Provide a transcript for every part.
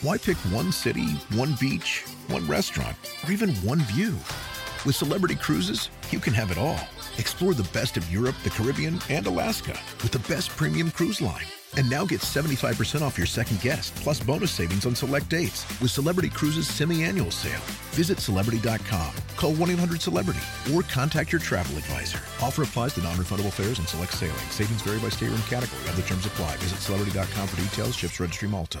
Why pick one city, one beach, one restaurant, or even one view? With Celebrity Cruises, you can have it all. Explore the best of Europe, the Caribbean, and Alaska with the best premium cruise line. And now get 75% off your second guest, plus bonus savings on select dates with Celebrity Cruises semi-annual sale. Visit Celebrity.com, call 1-800-CELEBRITY, or contact your travel advisor. Offer applies to non-refundable fares and select sailing. Savings vary by stateroom category. Other terms apply. Visit Celebrity.com for details. Ships Registry Malta.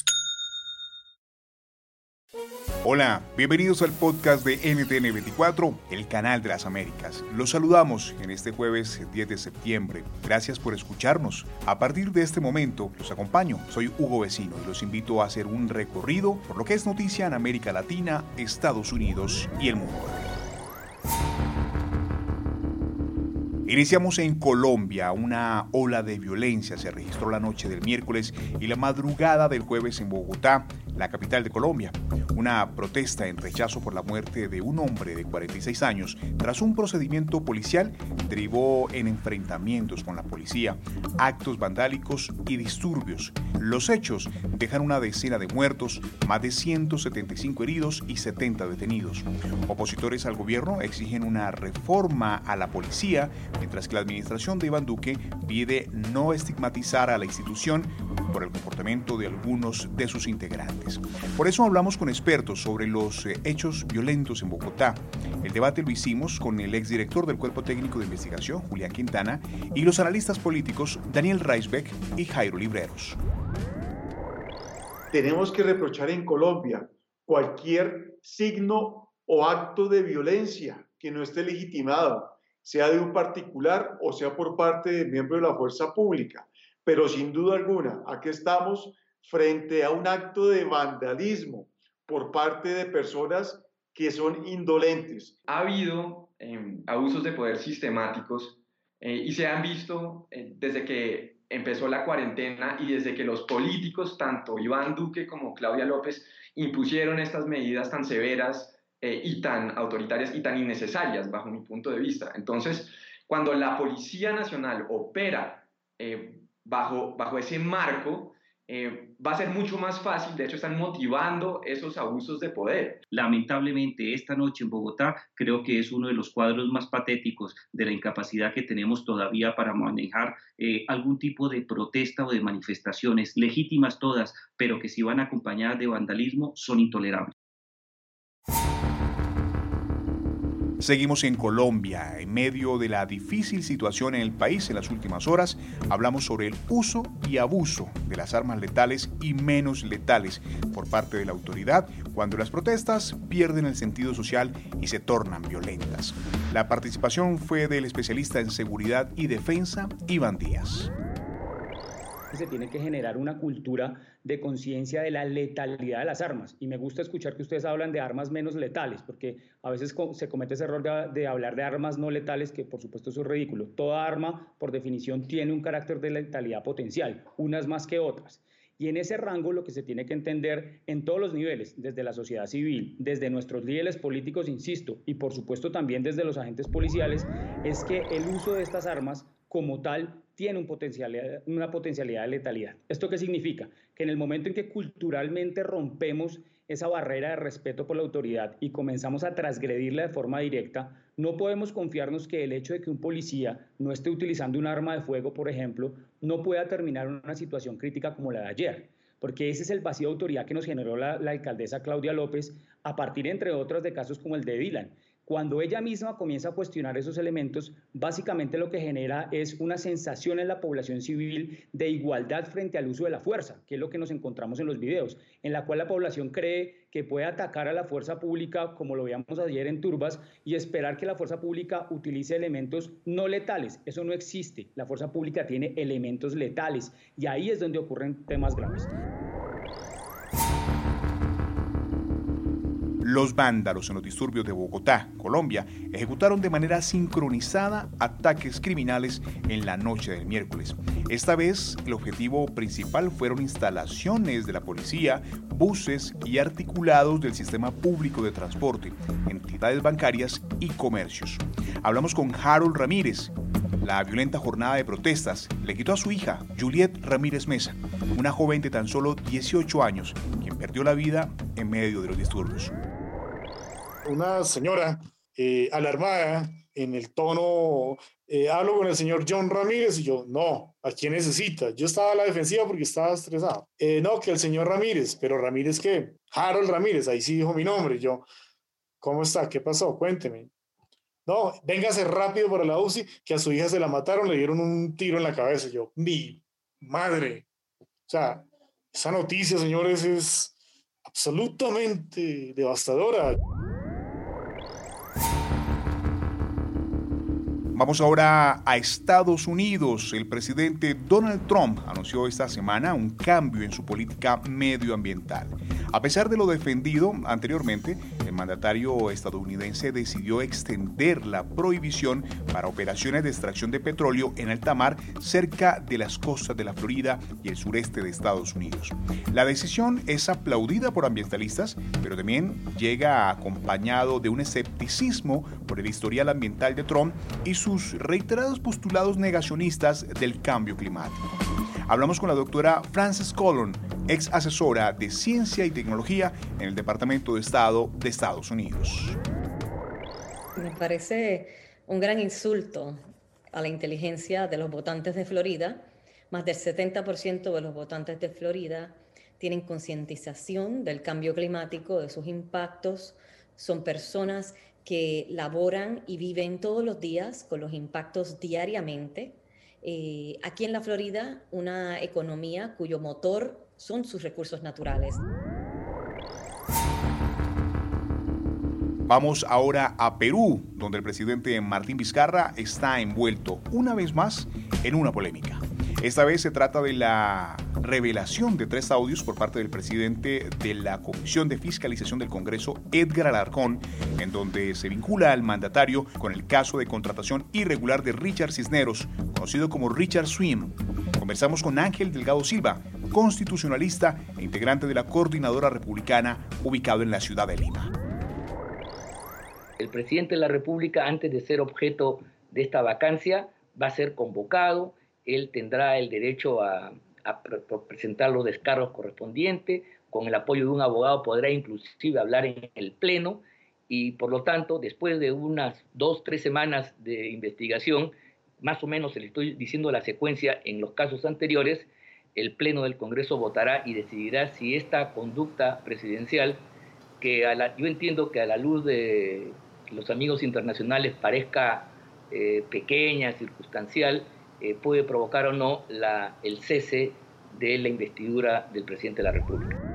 Hola, bienvenidos al podcast de NTN 24, el canal de las Américas. Los saludamos en este jueves 10 de septiembre. Gracias por escucharnos. A partir de este momento los acompaño. Soy Hugo Vecino y los invito a hacer un recorrido por lo que es noticia en América Latina, Estados Unidos y el mundo. Iniciamos en Colombia. Una ola de violencia se registró la noche del miércoles y la madrugada del jueves en Bogotá, la capital de Colombia. Una protesta en rechazo por la muerte de un hombre de 46 años tras un procedimiento policial derivó en enfrentamientos con la policía, actos vandálicos y disturbios. Los hechos dejan una decena de muertos, más de 175 heridos y 70 detenidos. Opositores al gobierno exigen una reforma a la policía, mientras que la administración de Iván Duque pide no estigmatizar a la institución por el comportamiento de algunos de sus integrantes. Por eso hablamos con expertos sobre los eh, hechos violentos en Bogotá. El debate lo hicimos con el exdirector del Cuerpo Técnico de Investigación, Julián Quintana, y los analistas políticos Daniel Reisbeck y Jairo Libreros. Tenemos que reprochar en Colombia cualquier signo o acto de violencia que no esté legitimado, sea de un particular o sea por parte de miembro de la fuerza pública. Pero sin duda alguna, aquí estamos frente a un acto de vandalismo por parte de personas que son indolentes. Ha habido em, abusos de poder sistemáticos eh, y se han visto eh, desde que empezó la cuarentena y desde que los políticos, tanto Iván Duque como Claudia López, impusieron estas medidas tan severas eh, y tan autoritarias y tan innecesarias bajo mi punto de vista. Entonces, cuando la Policía Nacional opera bajo, bajo ese marco, eh, va a ser mucho más fácil, de hecho están motivando esos abusos de poder. Lamentablemente, esta noche en Bogotá creo que es uno de los cuadros más patéticos de la incapacidad que tenemos todavía para manejar eh, algún tipo de protesta o de manifestaciones, legítimas todas, pero que si van acompañadas de vandalismo son intolerables. Seguimos en Colombia. En medio de la difícil situación en el país en las últimas horas, hablamos sobre el uso y abuso de las armas letales y menos letales por parte de la autoridad cuando las protestas pierden el sentido social y se tornan violentas. La participación fue del especialista en seguridad y defensa, Iván Díaz se tiene que generar una cultura de conciencia de la letalidad de las armas. Y me gusta escuchar que ustedes hablan de armas menos letales, porque a veces se comete ese error de, hablar de armas no letales, que por supuesto es ridículo. Toda arma, por definición, tiene un carácter de letalidad potencial, unas más que otras. Y en ese rango lo que se tiene que entender en todos los niveles, desde la sociedad civil, desde nuestros líderes políticos, insisto, y por supuesto también desde los agentes policiales, es que el uso de estas armas como tal tiene potencialidad, una potencialidad de letalidad. ¿Esto qué significa? Que en el momento en que culturalmente rompemos esa barrera de respeto por la autoridad y comenzamos a transgredirla de forma directa, no podemos confiarnos que el hecho de que un policía no esté utilizando un arma de fuego, por ejemplo, no pueda terminar una situación crítica como la de ayer porque ese es el vacío de autoridad que nos generó la, alcaldesa Claudia López a partir, entre otros, de casos como el de Dylan. Cuando ella misma comienza a cuestionar esos elementos, básicamente lo que genera es una sensación en la población civil de igualdad frente al uso de la fuerza, que es lo que nos encontramos en los videos, en la cual la población cree que puede atacar a la fuerza pública, como lo veíamos ayer en Turbas, y esperar que la fuerza pública utilice elementos no letales. Eso no existe. La fuerza pública tiene elementos letales y ahí es donde ocurren temas graves. Los vándalos en los disturbios de Bogotá, Colombia, ejecutaron de manera sincronizada ataques criminales en la noche del miércoles. Esta vez, el objetivo principal fueron instalaciones de la policía, buses y articulados del sistema público de transporte, entidades bancarias y comercios. Hablamos con Harold Ramírez. La violenta jornada de protestas le quitó a su hija, Juliet Ramírez Mesa, una joven de tan solo 18 años, quien perdió la vida en medio de los disturbios una señora eh, alarmada en el tono, eh, hablo con el señor John Ramírez y yo, no, ¿a quién necesita? Yo estaba a la defensiva porque estaba estresado. Eh, no, que el señor Ramírez, pero Ramírez qué? Harold Ramírez, ahí sí dijo mi nombre. yo, ¿cómo está? ¿Qué pasó? Cuénteme. No, véngase rápido para la UCI, que a su hija se la mataron, le dieron un tiro en la cabeza. yo, mi madre. O sea, esa noticia, señores, es absolutamente devastadora. Vamos ahora a Estados Unidos. El presidente Donald Trump anunció esta semana un cambio en su política medioambiental. A pesar de lo defendido anteriormente, el mandatario estadounidense decidió extender la prohibición para operaciones de extracción de petróleo en alta mar cerca de las costas de la Florida y el sureste de Estados Unidos. La decisión es aplaudida por ambientalistas, pero también llega acompañado de un escepticismo por el historial ambiental de Trump y su reiterados postulados negacionistas del cambio climático. Hablamos con la doctora Frances Collin, ex asesora de Ciencia y Tecnología en el Departamento de Estado de Estados Unidos. Me parece un gran insulto a la inteligencia de los votantes de Florida. Más del 70% de los votantes de Florida tienen concientización del cambio climático, de sus impactos. Son personas que laboran y viven todos los días con los impactos diariamente. Eh, aquí en la Florida, una economía cuyo motor son sus recursos naturales. Vamos ahora a Perú, donde el presidente Martín Vizcarra está envuelto una vez más en una polémica. Esta vez se trata de la revelación de tres audios por parte del presidente de la Comisión de Fiscalización del Congreso, Edgar Alarcón, en donde se vincula al mandatario con el caso de contratación irregular de Richard Cisneros, conocido como Richard Swim. Conversamos con Ángel Delgado Silva, constitucionalista e integrante de la Coordinadora Republicana ubicado en la ciudad de Lima. El presidente de la República, antes de ser objeto de esta vacancia, va a ser convocado. Él tendrá el derecho a, presentar los descargos correspondientes, con el apoyo de un abogado podrá inclusive hablar en el Pleno. Y por lo tanto, después de unas dos, tres semanas de investigación, más o menos le estoy diciendo la secuencia en los casos anteriores, el Pleno del Congreso votará y decidirá si esta conducta presidencial, que yo entiendo que a la luz de los amigos internacionales parezca eh, pequeña, circunstancial, eh, puede provocar o no la, el cese de la investidura del presidente de la República.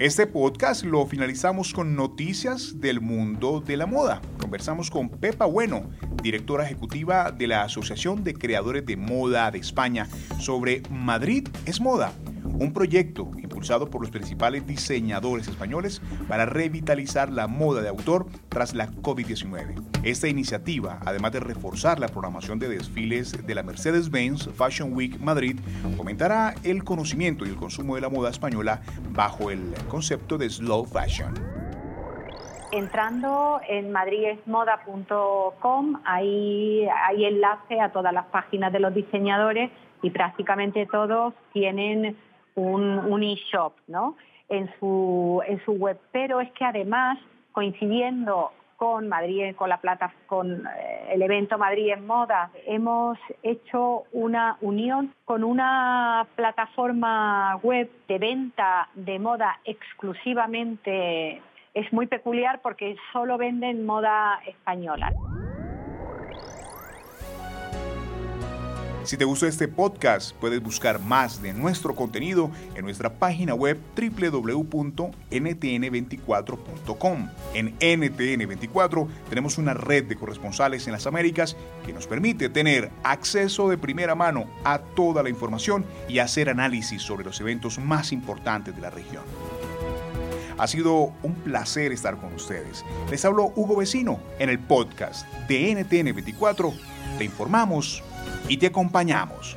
Este podcast lo finalizamos con noticias del mundo de la moda. Conversamos con Pepa Bueno, directora ejecutiva de la Asociación de Creadores de Moda de España, sobre Madrid es moda, un proyecto impulsado por los principales diseñadores españoles para revitalizar la moda de autor tras la COVID-19. Esta iniciativa, además de reforzar la programación de desfiles de la Mercedes-Benz Fashion Week Madrid, fomentará el conocimiento y el consumo de la moda española bajo el concepto de slow fashion. Entrando en madridesmoda.com, ahí hay enlace a todas las páginas de los diseñadores y prácticamente todos tienen un, e-shop ¿no? en, su, en su web. Pero es que además, coincidiendo con Madrid, con la plata, con eh, el evento Madrid en Moda, hemos hecho una unión con una plataforma web de venta de moda exclusivamente. Es muy peculiar porque solo venden moda española. Si te gustó este podcast, puedes buscar más de nuestro contenido en nuestra página web www.ntn24.com. En NTN24 tenemos una red de corresponsales en las Américas que nos permite tener acceso de primera mano a toda la información y hacer análisis sobre los eventos más importantes de la región. Ha sido un placer estar con ustedes. Les habló Hugo Vecino en el podcast de NTN24. Te informamos y te acompañamos.